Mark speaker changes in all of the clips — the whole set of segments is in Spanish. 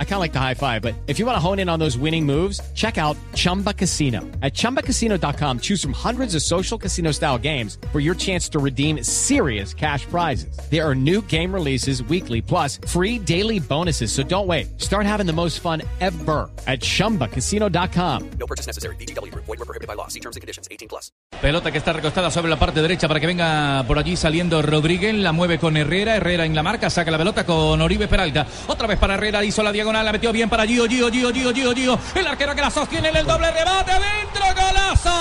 Speaker 1: I kind of like the high five, but if you want to hone in on those winning moves, check out Chumba Casino. At chumbacasino.com, choose from hundreds of social casino style games for your chance to redeem serious cash prizes. There are new game releases weekly, plus free daily bonuses. So don't wait. Start having the most fun ever at chumbacasino.com.
Speaker 2: No purchase necessary. BGW. Void were prohibited by law. See terms and conditions. 18 plus.
Speaker 3: Pelota que está recostada sobre la parte derecha para que venga por allí saliendo Rodríguez. La mueve con Herrera. Herrera en la marca. Saca la pelota con Oribe Peralta. Otra vez para Herrera. Hizo la diagonal. La metió bien para Gio, Gio, Gio, Gio, Gio, Gio. El arquero que la sostiene en el doble rebate. Dentro. ¡Golazo!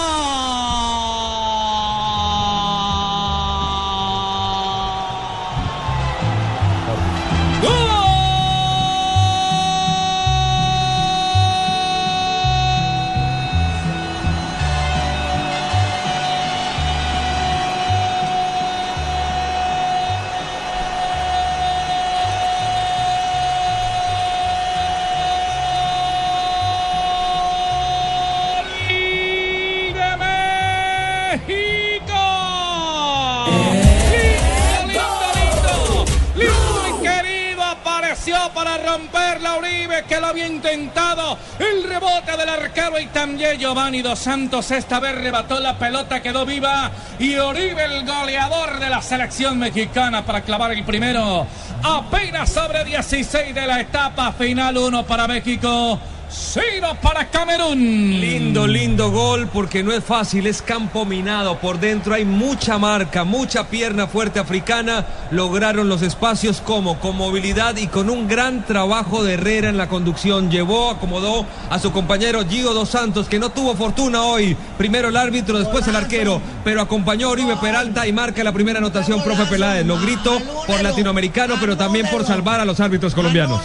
Speaker 3: Para romper la Uribe que lo había intentado. El rebote del arquero y también Giovanni Dos Santos esta vez rebató la pelota, quedó viva y Oribe el goleador de la selección mexicana para clavar el primero. Apenas sobre 16 de la etapa final, uno para México. Cero para Camerún.
Speaker 4: Lindo, lindo gol porque no es fácil, es campo minado. Por dentro hay mucha marca, mucha pierna fuerte africana. Lograron los espacios como con movilidad y con un gran trabajo de Herrera en la conducción. Llevó, acomodó a su compañero Gio Dos Santos que no tuvo fortuna hoy. Primero el árbitro, después el arquero, pero acompañó a Oribe Peralta y marca la primera anotación, profe Peláez. Lo grito por latinoamericano, pero también por salvar a los árbitros colombianos.